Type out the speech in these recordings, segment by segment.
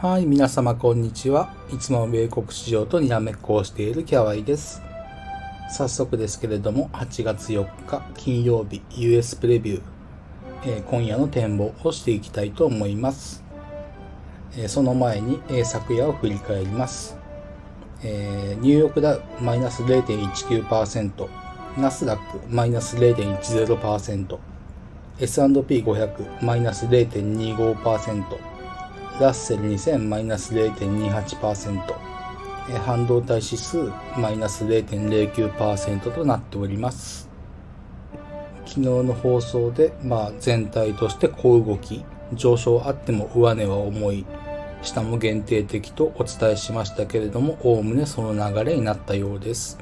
はい、皆様こんにちは。いつも米国市場とにらめっこをしているキャワイです。早速ですけれども、8月4日金曜日 US プレビュー、えー、今夜の展望をしていきたいと思います。えー、その前に、えー、昨夜を振り返ります。えニューヨークダウマイナス0.19%、ナスダックマイナス0.10%、S&P500 マイナス0.25%、ラッセル2000マイナス0.28%、半導体指数マイナス0.09%となっております。昨日の放送で、まあ、全体として小動き、上昇あっても上値は重い、下も限定的とお伝えしましたけれども、おおむねその流れになったようです。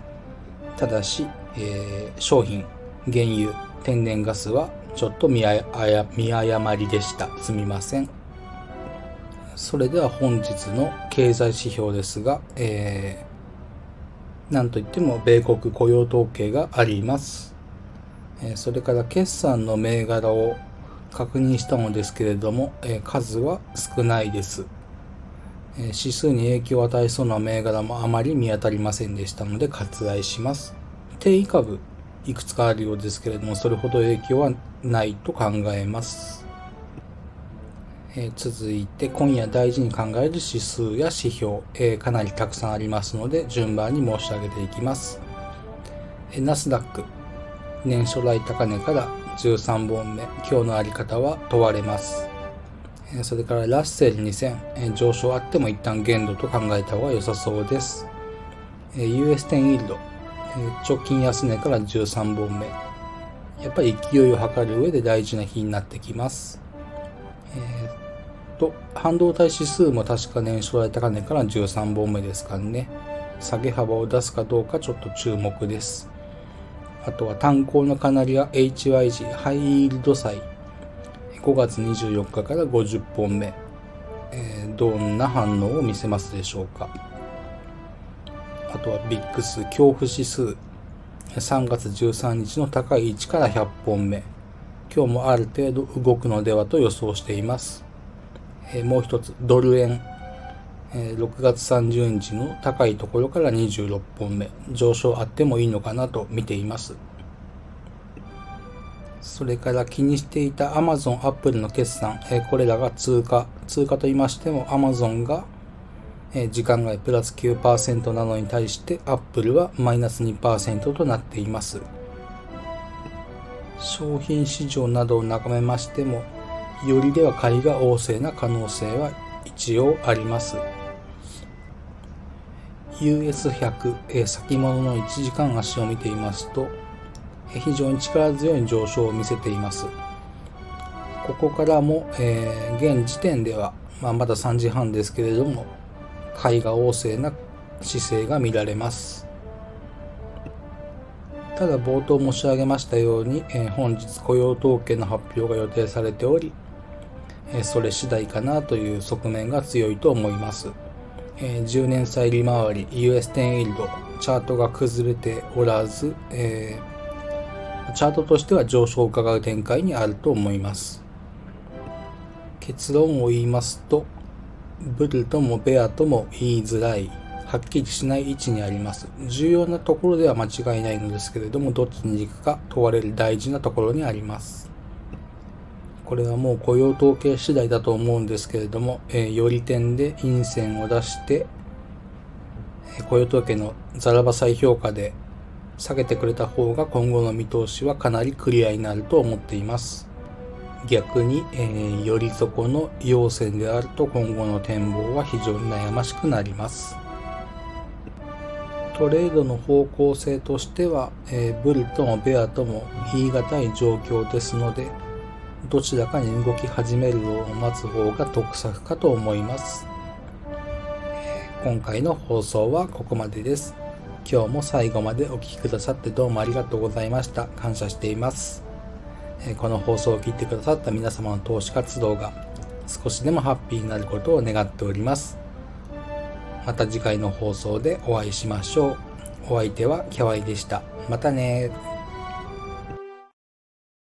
ただし、えー、商品、原油、天然ガスはちょっと見誤りでした。すみません。それでは本日の経済指標ですが、えー、なんといっても米国雇用統計があります。えー、それから決算の銘柄を確認したのですけれども、えー、数は少ないです。え指数に影響を与えそうな銘柄もあまり見当たりませんでしたので割愛します。定位株いくつかあるようですけれども、それほど影響はないと考えます。え続いて今夜大事に考える指数や指標、えかなりたくさんありますので順番に申し上げていきます。えナスダック年初来高値から13本目今日のあり方は問われます。それからラッセル2000、上昇あっても一旦限度と考えた方が良さそうです。US10 イールド直近安値から13本目やっぱり勢いを測る上で大事な日になってきます。と、半導体指数も確か年初来高値から13本目ですからね。下げ幅を出すかどうかちょっと注目です。あとは炭鉱のカナリア HYG ハイイールド債。5月24日から50本目、えー、どんな反応を見せますでしょうか。あとはビックス恐怖指数。3月13日の高い位置から100本目。今日もある程度動くのではと予想しています。えもう一つ、ドル円。え6月30日の高いところから26本目、上昇あってもいいのかなと見ています。それから気にしていた Amazon、Apple の決算、えこれらが通過。通過と言いましても Amazon がえ時間外プラス9%なのに対して Apple はマイナス2%となっています。商品市場などを眺めましてもよりでは買いが旺盛な可能性は一応あります。US100、え先物の1時間足を見ていますと、え非常に力強い上昇を見せています。ここからも、えー、現時点では、まあ、まだ3時半ですけれども、買いが旺盛な姿勢が見られます。ただ冒頭申し上げましたように、えー、本日雇用統計の発表が予定されており、それ次第かなという側面が強いと思います。10年債利回り US10 イールドチャートが崩れておらず、えー、チャートとしては上昇を伺う展開にあると思います。結論を言いますと、ブルともベアとも言いづらい、はっきりしない位置にあります。重要なところでは間違いないのですけれども、どっちに行くか問われる大事なところにあります。これはもう雇用統計次第だと思うんですけれども、えー、より点で陰線を出して、え雇用統計のザラバ再評価で下げてくれた方が今後の見通しはかなりクリアになると思っています。逆に、えー、より底の陽線であると今後の展望は非常に悩ましくなります。トレードの方向性としては、えー、ブルともベアとも言い難い状況ですので、どちらかに動き始めるのを待つ方が得策かと思います。今回の放送はここまでです。今日も最後までお聴きくださってどうもありがとうございました。感謝しています。この放送を聞いてくださった皆様の投資活動が少しでもハッピーになることを願っております。また次回の放送でお会いしましょう。お相手はキャワイでした。またね